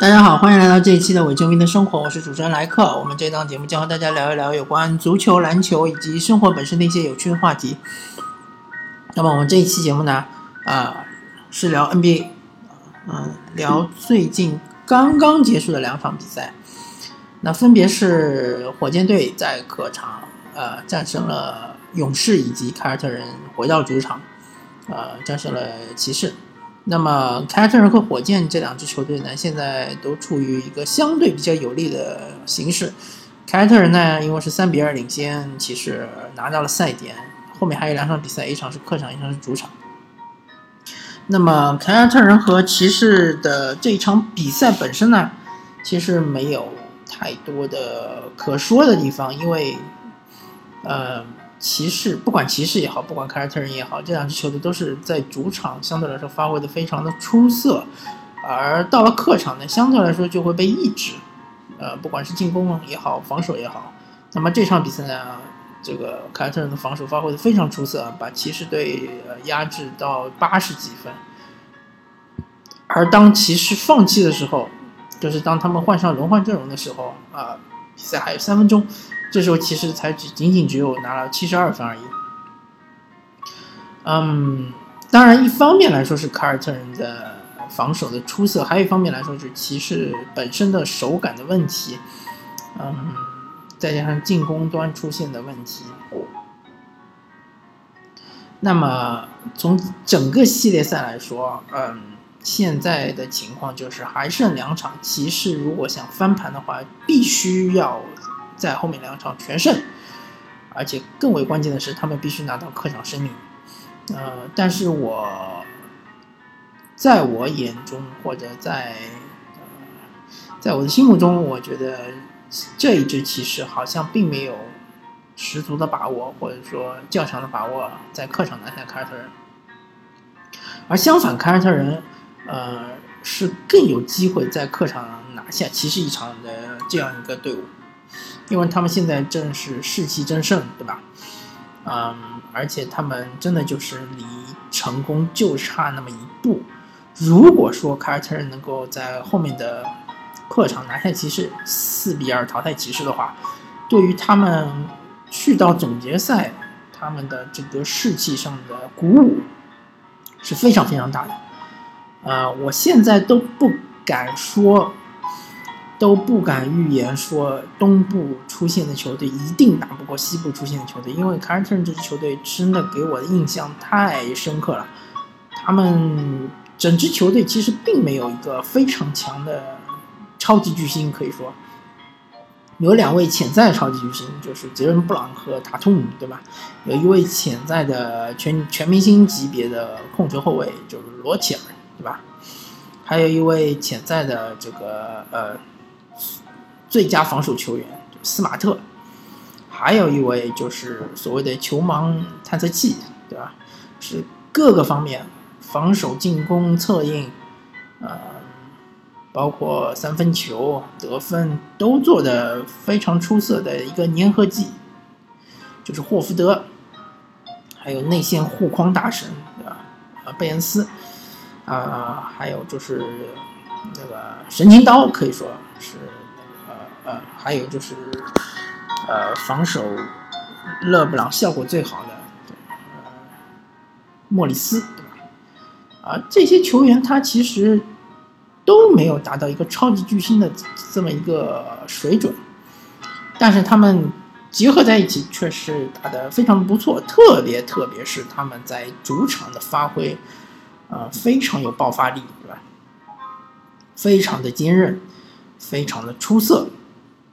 大家好，欢迎来到这一期的伪球迷的生活，我是主持人莱克。我们这档节目将和大家聊一聊有关足球、篮球以及生活本身的一些有趣的话题。那么我们这一期节目呢，啊，是聊 NBA，嗯，聊最近刚刚结束的两场比赛。那分别是火箭队在客场，呃，战胜了勇士，以及凯尔特人回到主场，呃，战胜了骑士。那么凯尔特人和火箭这两支球队呢，现在都处于一个相对比较有利的形势。凯尔特人呢，因为是三比二领先骑士，拿到了赛点，后面还有两场比赛，一场是客场，一场是主场。那么凯尔特人和骑士的这场比赛本身呢，其实没有太多的可说的地方，因为，呃。骑士不管骑士也好，不管凯尔特人也好，这两支球队都是在主场相对来说发挥的非常的出色，而到了客场呢，相对来说就会被抑制，呃，不管是进攻也好，防守也好。那么这场比赛呢，这个凯尔特人的防守发挥的非常出色，把骑士队呃压制到八十几分。而当骑士放弃的时候，就是当他们换上轮换阵容的时候啊，比赛还有三分钟。这时候其实才只仅仅只有拿了七十二分而已。嗯，当然，一方面来说是凯尔特人的防守的出色，还有一方面来说是骑士本身的手感的问题。嗯，再加上进攻端出现的问题。那么从整个系列赛来说，嗯，现在的情况就是还剩两场，骑士如果想翻盘的话，必须要。在后面两场全胜，而且更为关键的是，他们必须拿到客场胜利。呃，但是我在我眼中，或者在呃，在我的心目中，我觉得这一支骑士好像并没有十足的把握，或者说较强的把握在客场拿下凯尔特人。而相反，凯尔特人呃是更有机会在客场拿下骑士一场的这样一个队伍。因为他们现在正是士气正盛，对吧？嗯，而且他们真的就是离成功就差那么一步。如果说凯尔特人能够在后面的客场拿下骑士，四比二淘汰骑士的话，对于他们去到总决赛，他们的这个士气上的鼓舞是非常非常大的。呃，我现在都不敢说。都不敢预言说东部出现的球队一定打不过西部出现的球队，因为凯尔特人这支球队真的给我的印象太深刻了。他们整支球队其实并没有一个非常强的超级巨星，可以说有两位潜在超级巨星，就是杰伦布朗和塔图姆，对吧？有一位潜在的全全明星级别的控球后卫，就是罗齐尔，对吧？还有一位潜在的这个呃。最佳防守球员斯马特，还有一位就是所谓的球盲探测器，对吧？是各个方面防守、进攻、策应，呃，包括三分球得分都做的非常出色的一个粘合剂，就是霍福德，还有内线护框大神，对吧？啊，贝恩斯，啊，还有就是那个神经刀，可以说是。呃，还有就是，呃，防守勒布朗效果最好的，莫里斯，对吧？啊，这些球员他其实都没有达到一个超级巨星的这么一个水准，但是他们结合在一起却是打得非常不错，特别特别是他们在主场的发挥，呃，非常有爆发力，对吧？非常的坚韧，非常的出色。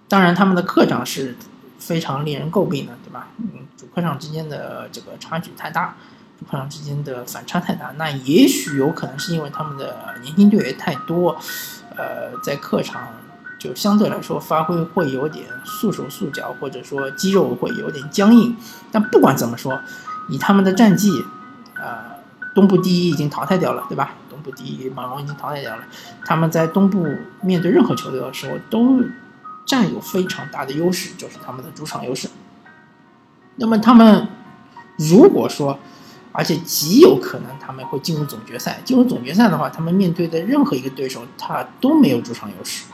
当然，他们的客场是非常令人诟病的，对吧？嗯，主客场之间的这个差距太大，主客场之间的反差太大。那也许有可能是因为他们的年轻队员太多，呃，在客场就相对来说发挥会有点束手束脚，或者说肌肉会有点僵硬。但不管怎么说，以他们的战绩，呃，东部第一已经淘汰掉了，对吧？东部第一马龙已经淘汰掉了，他们在东部面对任何球队的时候都。占有非常大的优势，就是他们的主场优势。那么他们如果说，而且极有可能他们会进入总决赛。进入总决赛的话，他们面对的任何一个对手，他都没有主场优势。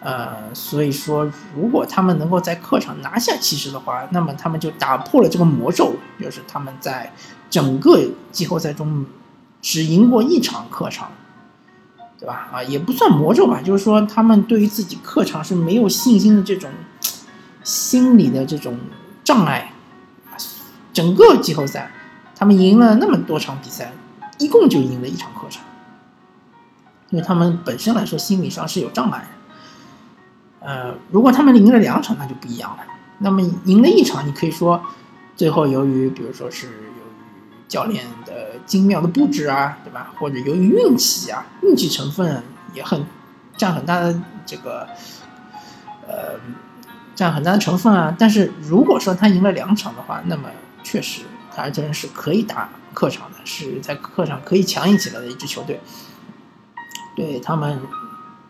呃，所以说，如果他们能够在客场拿下骑士的话，那么他们就打破了这个魔咒，就是他们在整个季后赛中只赢过一场客场，对吧？啊，也不算魔咒吧，就是说他们对于自己客场是没有信心的这种心理的这种障碍。整个季后赛，他们赢了那么多场比赛，一共就赢了一场客场，因为他们本身来说心理上是有障碍的。呃，如果他们赢了两场，那就不一样了。那么赢了一场，你可以说，最后由于比如说是教练的精妙的布置啊，对吧？或者由于运气啊，运气成分也很占很大的这个呃占很大的成分啊。但是如果说他赢了两场的话，那么确实凯尔特人是可以打客场的，是在客场可以强硬起来的一支球队。对他们。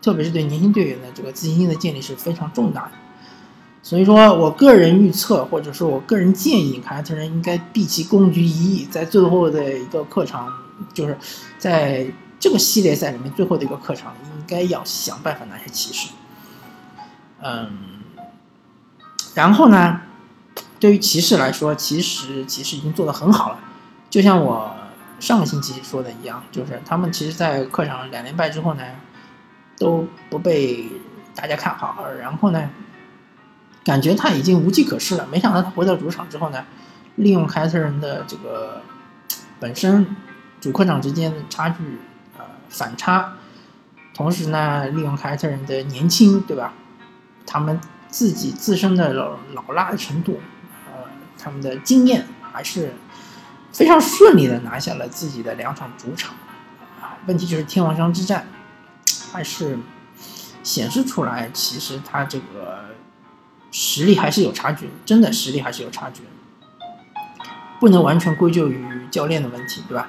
特别是对年轻队员的这个自信心的建立是非常重大的，所以说我个人预测，或者说我个人建议，凯尔特人应该毕其功于一役，在最后的一个客场，就是在这个系列赛里面最后的一个客场，应该要想办法拿下骑士。嗯，然后呢，对于骑士来说，其实骑士已经做得很好了，就像我上个星期说的一样，就是他们其实，在客场两连败之后呢。都不被大家看好，然后呢，感觉他已经无计可施了。没想到他回到主场之后呢，利用凯尔特人的这个本身主客场之间的差距呃反差，同时呢，利用凯尔特人的年轻，对吧？他们自己自身的老老辣的程度，呃，他们的经验还是非常顺利的拿下了自己的两场主场啊。问题就是天王山之战。还是显示出来，其实他这个实力还是有差距，真的实力还是有差距，不能完全归咎于教练的问题，对吧？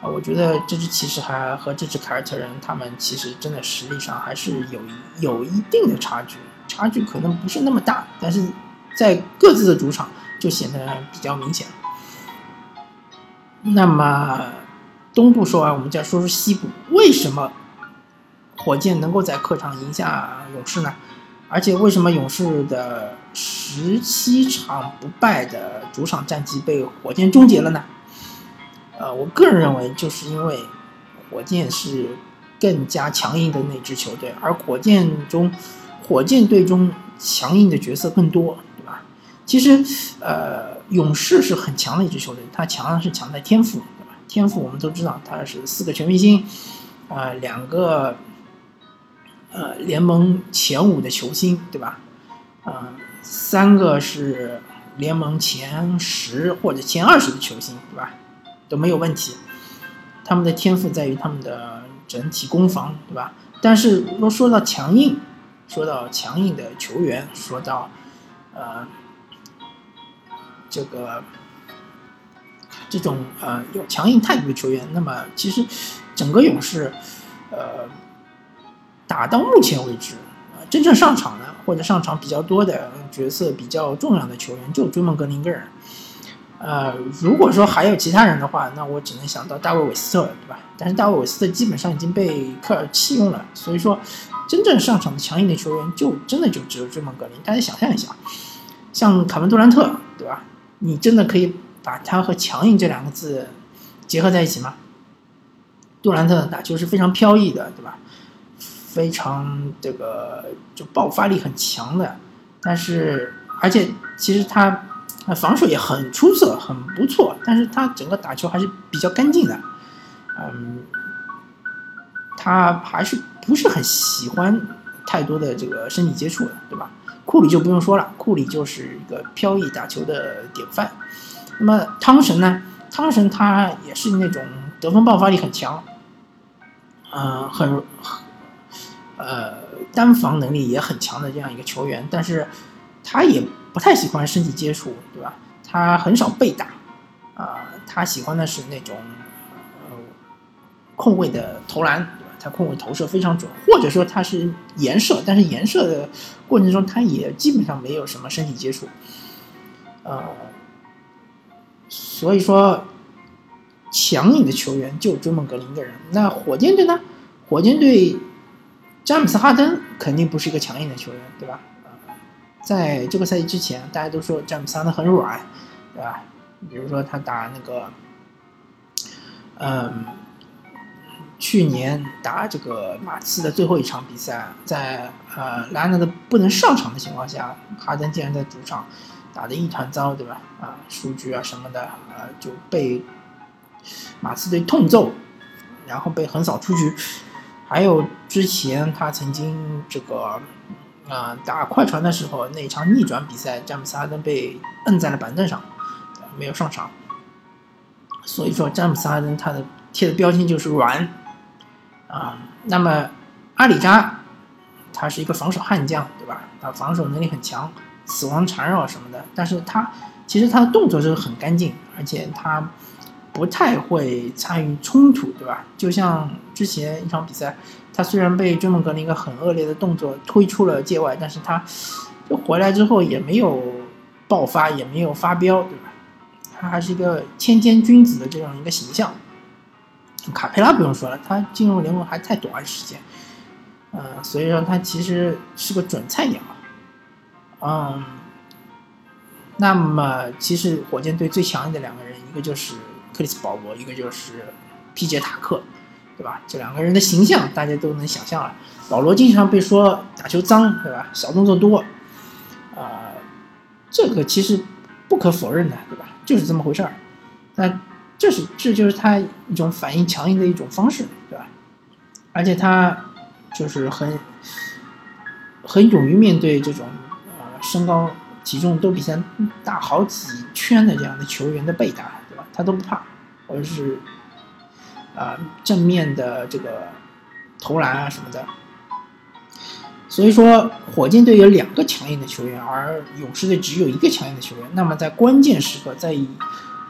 啊，我觉得这支骑士还和这支凯尔特人，他们其实真的实力上还是有有一定的差距，差距可能不是那么大，但是在各自的主场就显得比较明显。那么东部说完，我们再说说西部，为什么？火箭能够在客场赢下勇士呢？而且为什么勇士的十七场不败的主场战绩被火箭终结了呢？呃，我个人认为，就是因为火箭是更加强硬的那支球队，而火箭中火箭队中强硬的角色更多，对吧？其实，呃，勇士是很强的一支球队，它强是强在天赋，对吧？天赋我们都知道，它是四个全明星，啊，两个。呃，联盟前五的球星，对吧？呃，三个是联盟前十或者前二十的球星，对吧？都没有问题。他们的天赋在于他们的整体攻防，对吧？但是若说到强硬，说到强硬的球员，说到呃这个这种呃有强硬态度的球员，那么其实整个勇士，呃。打到目前为止，啊，真正上场的或者上场比较多的角色比较重要的球员就追梦格林一个人。呃，如果说还有其他人的话，那我只能想到大卫韦斯特，对吧？但是大卫韦斯特基本上已经被科尔弃用了，所以说真正上场的强硬的球员就真的就只有追梦格林。大家想象一下，像卡文杜兰特，对吧？你真的可以把他和强硬这两个字结合在一起吗？杜兰特打球是非常飘逸的，对吧？非常这个就爆发力很强的，但是而且其实他防守也很出色，很不错，但是他整个打球还是比较干净的，嗯，他还是不是很喜欢太多的这个身体接触的，对吧？库里就不用说了，库里就是一个飘逸打球的典范。那么汤神呢？汤神他也是那种得分爆发力很强，嗯，很。呃，单防能力也很强的这样一个球员，但是他也不太喜欢身体接触，对吧？他很少被打，啊，他喜欢的是那种呃控卫的投篮，对吧？他控卫投射非常准，或者说他是颜射，但是颜射的过程中他也基本上没有什么身体接触，呃，所以说强硬的球员就追梦格林一个人。那火箭队呢？火箭队詹姆斯哈登肯定不是一个强硬的球员，对吧？在这个赛季之前，大家都说詹姆斯哈登很软，对吧？比如说他打那个，嗯，去年打这个马刺的最后一场比赛，在呃莱昂纳德不能上场的情况下，哈登竟然在主场打得一团糟，对吧？啊，数据啊什么的，呃，就被马刺队痛揍，然后被横扫出局。还有之前他曾经这个，啊，打快船的时候那场逆转比赛，詹姆斯哈登被摁在了板凳上。没有上场，所以说詹姆斯哈登他的贴的标签就是软啊。那么阿里扎他是一个防守悍将，对吧？他防守能力很强，死亡缠绕什么的。但是他其实他的动作是很干净，而且他不太会参与冲突，对吧？就像之前一场比赛，他虽然被追梦格林一个很恶劣的动作推出了界外，但是他就回来之后也没有爆发，也没有发飙，对吧？他还是一个谦谦君子的这样一个形象。卡佩拉不用说了，他进入联盟还太短时间，嗯，所以说他其实是个准菜鸟。嗯，那么其实火箭队最强硬的两个人，一个就是克里斯保罗，一个就是皮杰塔克，对吧？这两个人的形象大家都能想象了。保罗经常被说打球脏，对吧？小动作多，啊，这个其实不可否认的，对吧？就是这么回事儿，那这是这就是他一种反应强硬的一种方式，对吧？而且他就是很很勇于面对这种呃身高体重都比他大好几圈的这样的球员的背打，他都不怕，而是啊正面的这个投篮啊什么的。所以说，火箭队有两个强硬的球员，而勇士队只有一个强硬的球员。那么在关键时刻，在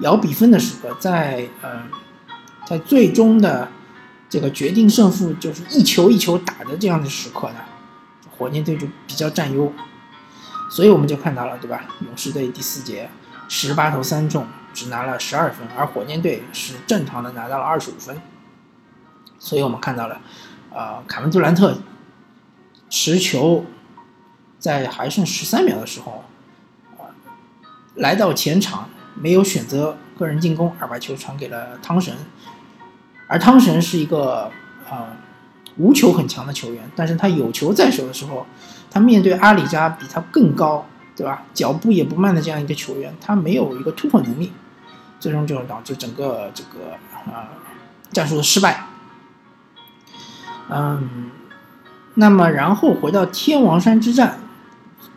摇比分的时刻，在呃，在最终的这个决定胜负，就是一球一球打的这样的时刻呢，火箭队就比较占优。所以我们就看到了，对吧？勇士队第四节十八投三中，只拿了十二分，而火箭队是正常的拿到了二十五分。所以我们看到了，呃，卡文杜兰特。持球，在还剩十三秒的时候，啊，来到前场，没有选择个人进攻，而把球传给了汤神。而汤神是一个啊无球很强的球员，但是他有球在手的时候，他面对阿里扎比他更高，对吧？脚步也不慢的这样一个球员，他没有一个突破能力，最终就导致整个这个啊战术的失败。嗯。那么，然后回到天王山之战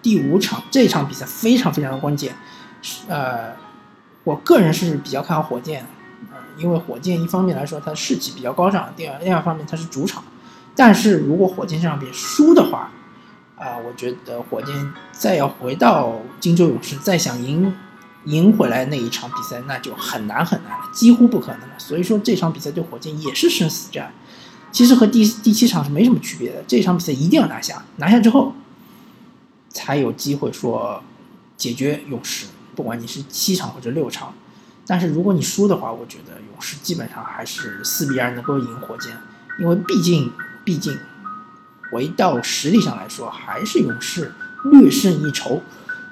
第五场，这场比赛非常非常的关键。呃，我个人是比较看好火箭，因为火箭一方面来说它士气比较高涨，第二第二方面它是主场。但是如果火箭这场比赛输的话，啊，我觉得火箭再要回到金州勇士再想赢赢回来那一场比赛，那就很难很难了，几乎不可能了。所以说这场比赛对火箭也是生死战。其实和第第七场是没什么区别的，这场比赛一定要拿下，拿下之后才有机会说解决勇士。不管你是七场或者六场，但是如果你输的话，我觉得勇士基本上还是四比二能够赢火箭，因为毕竟毕竟回到实力上来说，还是勇士略胜一筹。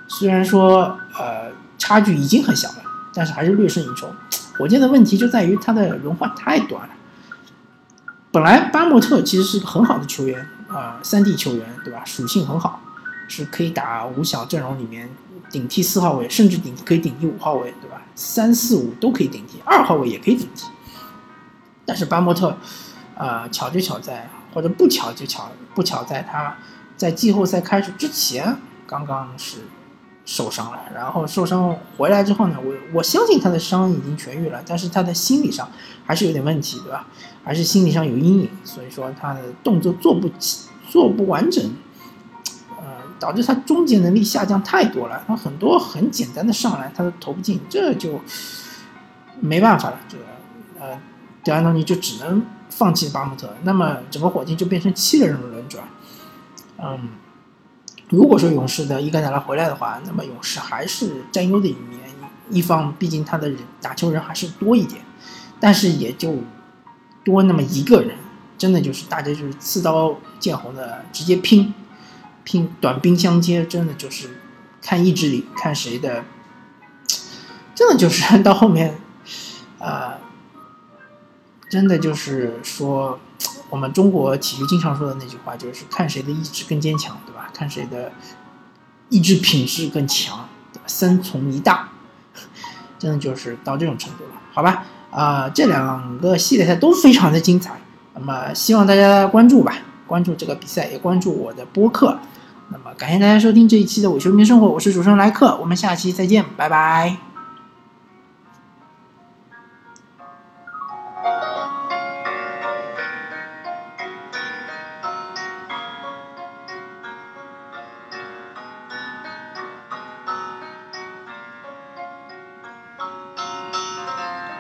虽然说呃差距已经很小了，但是还是略胜一筹。火箭的问题就在于它的轮换太短了。本来巴莫特其实是个很好的球员啊，三 D 球员对吧？属性很好，是可以打五小阵容里面顶替四号位，甚至顶可以顶替五号位对吧？三四五都可以顶替，二号位也可以顶替。但是巴莫特，啊，巧就巧在，或者不巧就巧不巧在，他在季后赛开始之前刚刚是。受伤了，然后受伤回来之后呢，我我相信他的伤已经痊愈了，但是他的心理上还是有点问题，对吧？还是心理上有阴影，所以说他的动作做不起，做不完整，呃，导致他终结能力下降太多了。他很多很简单的上来他都投不进，这就没办法了。这个呃，德安东尼就只能放弃巴姆特，那么整个火箭就变成七个人轮转，嗯。如果说勇士的伊戈达拉回来的话，那么勇士还是占优的一面一方，毕竟他的人打球人还是多一点。但是也就多那么一个人，真的就是大家就是刺刀见红的直接拼，拼短兵相接，真的就是看意志力，看谁的，真的就是 到后面，呃，真的就是说，我们中国体育经常说的那句话，就是看谁的意志更坚强，对吧？看谁的意志品质更强，三从一大，真的就是到这种程度了，好吧？啊，这两个系列赛都非常的精彩，那么希望大家关注吧，关注这个比赛，也关注我的播客。那么感谢大家收听这一期的《伪球迷生活》，我是主持人莱克，我们下期再见，拜拜。